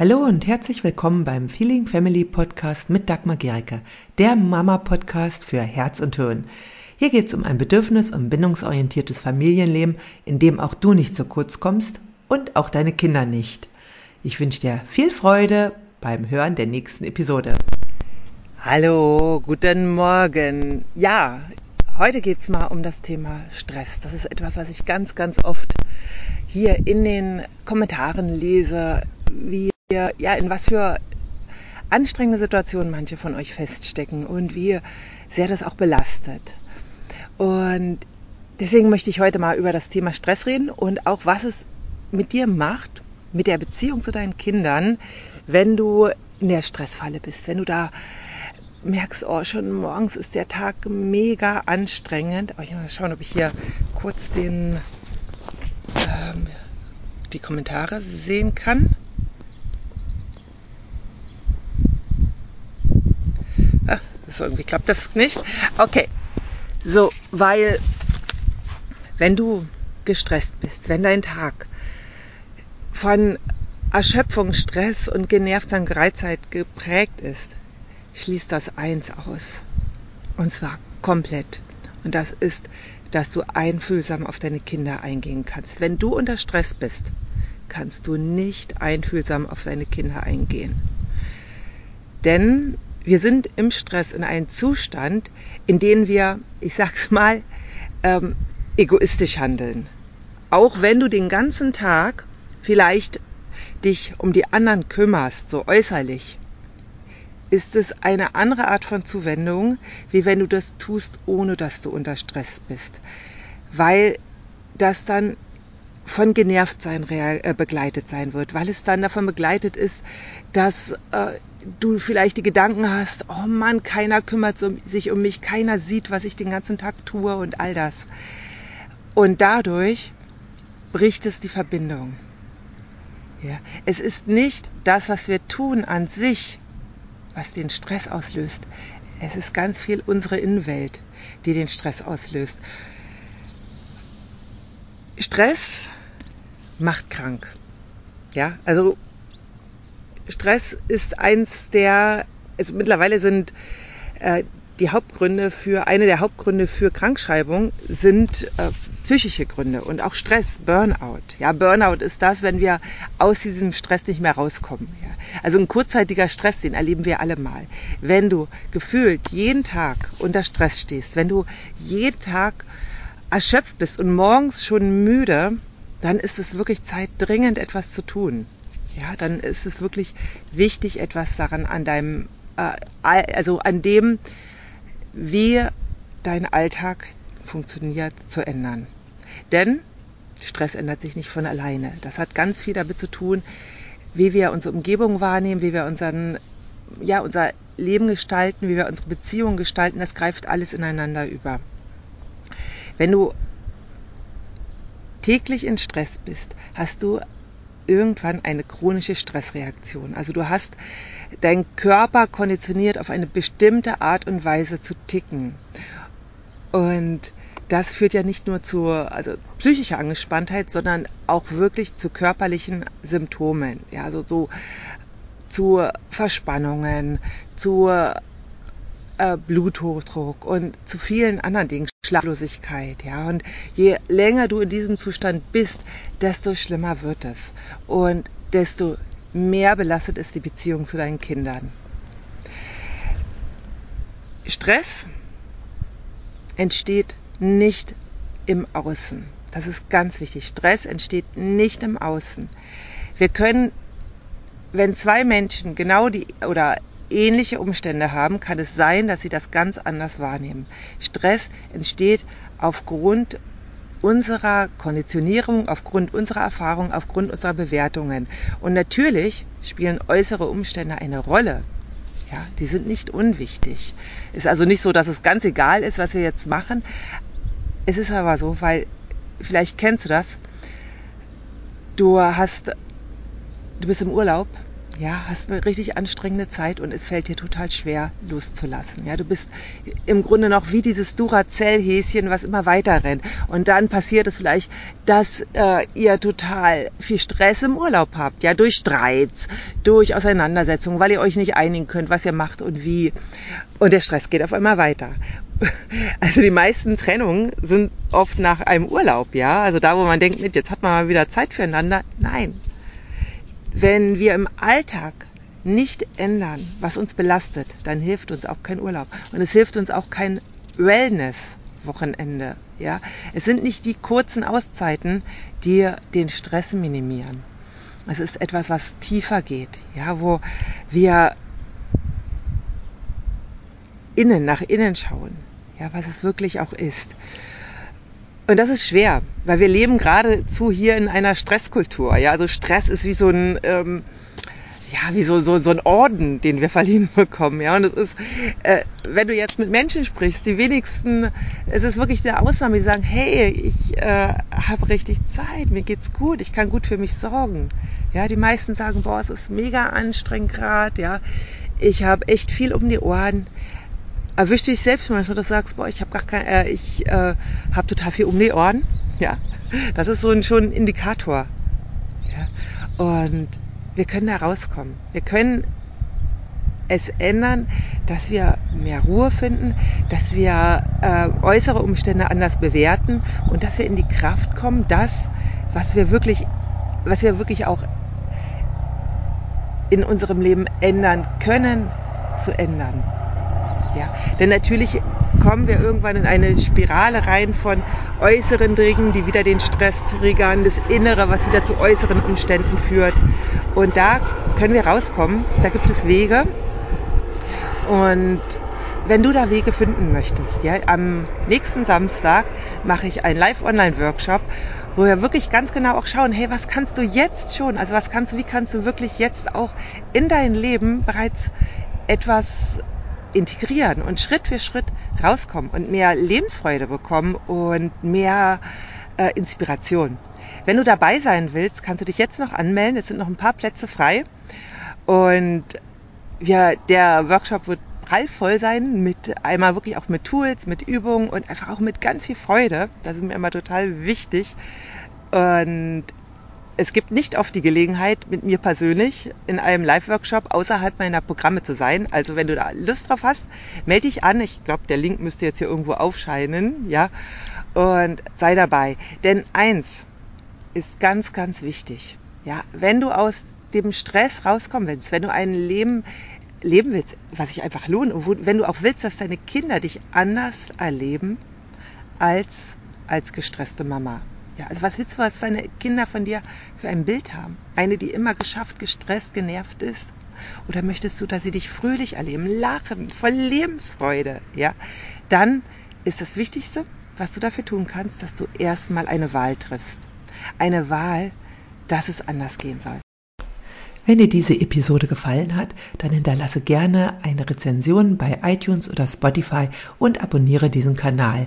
Hallo und herzlich willkommen beim Feeling Family Podcast mit Dagmar Gericke, der Mama-Podcast für Herz und Hirn. Hier geht es um ein bedürfnis- und bindungsorientiertes Familienleben, in dem auch du nicht zu kurz kommst und auch deine Kinder nicht. Ich wünsche dir viel Freude beim Hören der nächsten Episode. Hallo, guten Morgen. Ja, heute geht es mal um das Thema Stress. Das ist etwas, was ich ganz, ganz oft hier in den Kommentaren lese, wie ja, in was für anstrengende Situationen manche von euch feststecken und wie sehr das auch belastet. Und deswegen möchte ich heute mal über das Thema Stress reden und auch was es mit dir macht, mit der Beziehung zu deinen Kindern, wenn du in der Stressfalle bist, wenn du da merkst, oh, schon morgens ist der Tag mega anstrengend. Aber ich muss schauen, ob ich hier kurz den, ähm, die Kommentare sehen kann. Irgendwie klappt das nicht. Okay. So, weil wenn du gestresst bist, wenn dein Tag von Erschöpfung, Stress und genervter Gereiztheit geprägt ist, schließt das eins aus. Und zwar komplett. Und das ist, dass du einfühlsam auf deine Kinder eingehen kannst. Wenn du unter Stress bist, kannst du nicht einfühlsam auf deine Kinder eingehen. Denn wir sind im Stress in einem Zustand, in dem wir, ich sag's mal, ähm, egoistisch handeln. Auch wenn du den ganzen Tag vielleicht dich um die anderen kümmerst, so äußerlich, ist es eine andere Art von Zuwendung, wie wenn du das tust, ohne dass du unter Stress bist. Weil das dann von Genervtsein äh, begleitet sein wird, weil es dann davon begleitet ist, dass äh, du vielleicht die Gedanken hast, oh Mann, keiner kümmert sich um mich, keiner sieht, was ich den ganzen Tag tue und all das. Und dadurch bricht es die Verbindung. Ja, es ist nicht das, was wir tun an sich, was den Stress auslöst. Es ist ganz viel unsere Innenwelt, die den Stress auslöst. Stress macht krank. Ja, also Stress ist eins der, also mittlerweile sind äh, die Hauptgründe für, eine der Hauptgründe für Krankschreibung sind äh, psychische Gründe und auch Stress, Burnout. Ja, Burnout ist das, wenn wir aus diesem Stress nicht mehr rauskommen. Ja. Also ein kurzzeitiger Stress, den erleben wir alle mal. Wenn du gefühlt jeden Tag unter Stress stehst, wenn du jeden Tag erschöpft bist und morgens schon müde, dann ist es wirklich Zeit, dringend etwas zu tun. Ja, dann ist es wirklich wichtig, etwas daran an deinem, äh, also an dem, wie dein Alltag funktioniert, zu ändern. Denn Stress ändert sich nicht von alleine. Das hat ganz viel damit zu tun, wie wir unsere Umgebung wahrnehmen, wie wir unseren, ja, unser Leben gestalten, wie wir unsere Beziehungen gestalten. Das greift alles ineinander über. Wenn du täglich in Stress bist, hast du irgendwann eine chronische Stressreaktion. Also du hast dein Körper konditioniert auf eine bestimmte Art und Weise zu ticken. Und das führt ja nicht nur zu also psychischer Angespanntheit, sondern auch wirklich zu körperlichen Symptomen. Ja, also so zu Verspannungen, zu äh, Bluthochdruck und zu vielen anderen Dingen, Schlaflosigkeit, ja. Und je länger du in diesem Zustand bist, desto schlimmer wird es und desto mehr belastet ist die Beziehung zu deinen Kindern. Stress entsteht nicht im Außen. Das ist ganz wichtig. Stress entsteht nicht im Außen. Wir können, wenn zwei Menschen genau die oder ähnliche Umstände haben, kann es sein, dass sie das ganz anders wahrnehmen. Stress entsteht aufgrund unserer Konditionierung, aufgrund unserer Erfahrung, aufgrund unserer Bewertungen. Und natürlich spielen äußere Umstände eine Rolle. Ja, die sind nicht unwichtig. Ist also nicht so, dass es ganz egal ist, was wir jetzt machen. Es ist aber so, weil vielleicht kennst du das. Du hast, du bist im Urlaub ja, hast eine richtig anstrengende Zeit und es fällt dir total schwer loszulassen. Ja, du bist im Grunde noch wie dieses Duracell-Häschen, was immer weiter rennt. Und dann passiert es vielleicht, dass äh, ihr total viel Stress im Urlaub habt. Ja, durch Streits, durch Auseinandersetzungen, weil ihr euch nicht einigen könnt, was ihr macht und wie. Und der Stress geht auf einmal weiter. Also die meisten Trennungen sind oft nach einem Urlaub, ja. Also da, wo man denkt, jetzt hat man mal wieder Zeit füreinander. Nein, wenn wir im Alltag nicht ändern, was uns belastet, dann hilft uns auch kein Urlaub. Und es hilft uns auch kein Wellness-Wochenende. Ja? Es sind nicht die kurzen Auszeiten, die den Stress minimieren. Es ist etwas, was tiefer geht, ja, wo wir innen, nach innen schauen, ja, was es wirklich auch ist. Und das ist schwer, weil wir leben geradezu hier in einer Stresskultur. Ja, also Stress ist wie so ein, ähm, ja, wie so, so, so ein Orden, den wir verliehen bekommen. Ja, und es ist, äh, wenn du jetzt mit Menschen sprichst, die wenigsten, es ist wirklich eine Ausnahme, die sagen, hey, ich äh, habe richtig Zeit, mir geht's gut, ich kann gut für mich sorgen. Ja, die meisten sagen, boah, es ist mega anstrengend gerade, ja, ich habe echt viel um die Ohren erwisch dich selbst manchmal, dass du sagst, boah, ich habe gar kein, äh, ich äh, habe total viel um die Ohren. Ja, das ist so ein schon ein Indikator. Ja, und wir können da rauskommen. Wir können es ändern, dass wir mehr Ruhe finden, dass wir äh, äußere Umstände anders bewerten und dass wir in die Kraft kommen, das, was wir wirklich, was wir wirklich auch in unserem Leben ändern können, zu ändern. Ja, denn natürlich kommen wir irgendwann in eine Spirale rein von äußeren Dingen, die wieder den Stress triggern, das Innere, was wieder zu äußeren Umständen führt. Und da können wir rauskommen. Da gibt es Wege. Und wenn du da Wege finden möchtest, ja, am nächsten Samstag mache ich einen Live-Online-Workshop, wo wir wirklich ganz genau auch schauen, hey, was kannst du jetzt schon, also was kannst du, wie kannst du wirklich jetzt auch in dein Leben bereits etwas integrieren und Schritt für Schritt rauskommen und mehr Lebensfreude bekommen und mehr äh, Inspiration. Wenn du dabei sein willst, kannst du dich jetzt noch anmelden. Es sind noch ein paar Plätze frei. Und ja, der Workshop wird prallvoll sein mit einmal wirklich auch mit Tools, mit Übungen und einfach auch mit ganz viel Freude. Das ist mir immer total wichtig. Und es gibt nicht oft die Gelegenheit, mit mir persönlich in einem Live-Workshop außerhalb meiner Programme zu sein. Also wenn du da Lust drauf hast, melde dich an. Ich glaube, der Link müsste jetzt hier irgendwo aufscheinen, ja. Und sei dabei. Denn eins ist ganz, ganz wichtig. Ja, wenn du aus dem Stress rauskommen willst, wenn du ein Leben leben willst, was sich einfach lohnt, und wenn du auch willst, dass deine Kinder dich anders erleben als als gestresste Mama. Ja, also was willst du, was deine Kinder von dir für ein Bild haben? Eine, die immer geschafft, gestresst, genervt ist? Oder möchtest du, dass sie dich fröhlich erleben, lachen, voll Lebensfreude? Ja, dann ist das Wichtigste, was du dafür tun kannst, dass du erstmal eine Wahl triffst. Eine Wahl, dass es anders gehen soll. Wenn dir diese Episode gefallen hat, dann hinterlasse gerne eine Rezension bei iTunes oder Spotify und abonniere diesen Kanal.